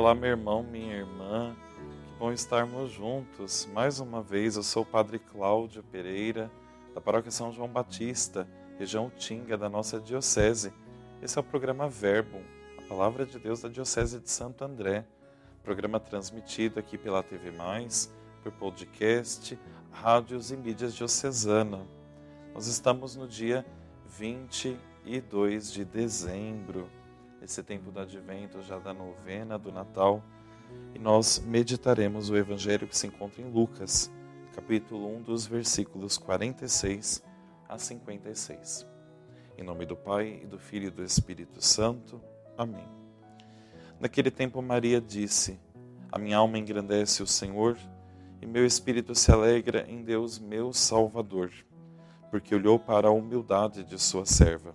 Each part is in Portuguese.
Olá, meu irmão, minha irmã. Que bom estarmos juntos. Mais uma vez, eu sou o Padre Cláudio Pereira, da Paróquia São João Batista, região Tinga da nossa Diocese. Esse é o programa Verbo, a palavra de Deus da Diocese de Santo André. Programa transmitido aqui pela TV Mais, por podcast, rádios e mídias diocesana. Nós estamos no dia 22 de dezembro esse tempo do advento, já da novena do Natal, e nós meditaremos o evangelho que se encontra em Lucas, capítulo 1, dos versículos 46 a 56. Em nome do Pai, e do Filho e do Espírito Santo. Amém. Naquele tempo, Maria disse: A minha alma engrandece o Senhor, e meu espírito se alegra em Deus, meu Salvador, porque olhou para a humildade de sua serva.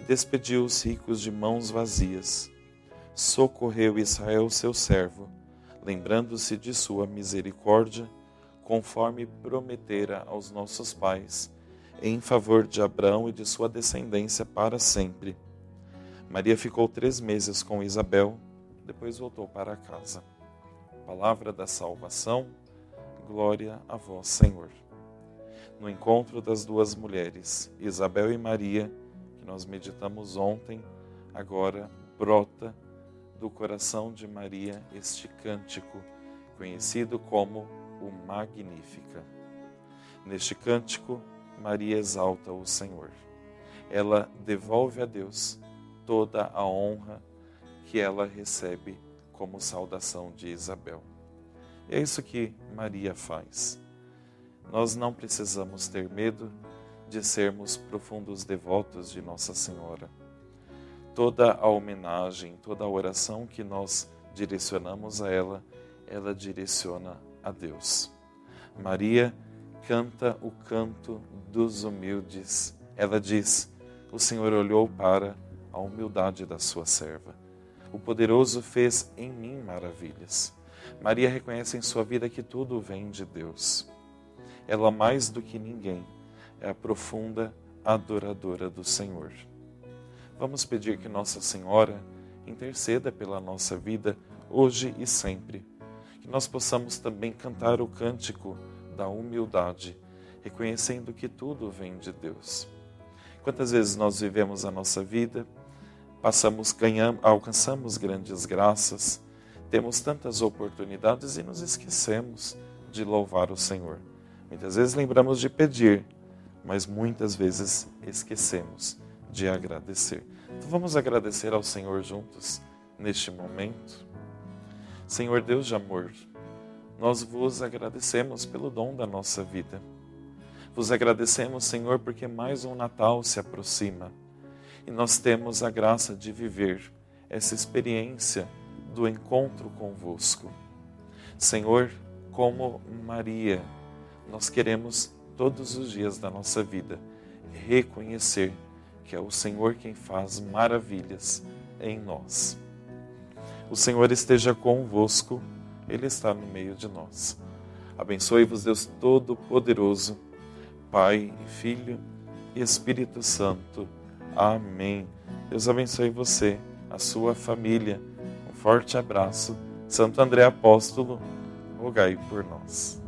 e despediu os ricos de mãos vazias. Socorreu Israel, seu servo, lembrando-se de sua misericórdia, conforme prometera aos nossos pais, em favor de Abraão e de sua descendência para sempre. Maria ficou três meses com Isabel, depois voltou para casa. Palavra da salvação, glória a vós, Senhor. No encontro das duas mulheres, Isabel e Maria, nós meditamos ontem, agora brota do coração de Maria este cântico, conhecido como o Magnífica. Neste cântico, Maria exalta o Senhor. Ela devolve a Deus toda a honra que ela recebe como saudação de Isabel. É isso que Maria faz. Nós não precisamos ter medo de sermos profundos devotos de Nossa Senhora. Toda a homenagem, toda a oração que nós direcionamos a ela, ela direciona a Deus. Maria canta o canto dos humildes. Ela diz: O Senhor olhou para a humildade da sua serva. O poderoso fez em mim maravilhas. Maria reconhece em sua vida que tudo vem de Deus. Ela, mais do que ninguém, é a profunda adoradora do Senhor. Vamos pedir que Nossa Senhora interceda pela nossa vida hoje e sempre. Que nós possamos também cantar o cântico da humildade, reconhecendo que tudo vem de Deus. Quantas vezes nós vivemos a nossa vida, passamos, ganhamos, alcançamos grandes graças, temos tantas oportunidades e nos esquecemos de louvar o Senhor. Muitas vezes lembramos de pedir, mas muitas vezes esquecemos de agradecer. Então vamos agradecer ao Senhor juntos neste momento. Senhor Deus de amor, nós vos agradecemos pelo dom da nossa vida. Vos agradecemos, Senhor, porque mais um Natal se aproxima e nós temos a graça de viver essa experiência do encontro convosco. Senhor, como Maria, nós queremos todos os dias da nossa vida reconhecer que é o Senhor quem faz maravilhas em nós. O Senhor esteja convosco, Ele está no meio de nós. Abençoe-vos, Deus Todo-Poderoso, Pai, Filho e Espírito Santo. Amém. Deus abençoe você, a sua família. Um forte abraço. Santo André Apóstolo, rogai por nós.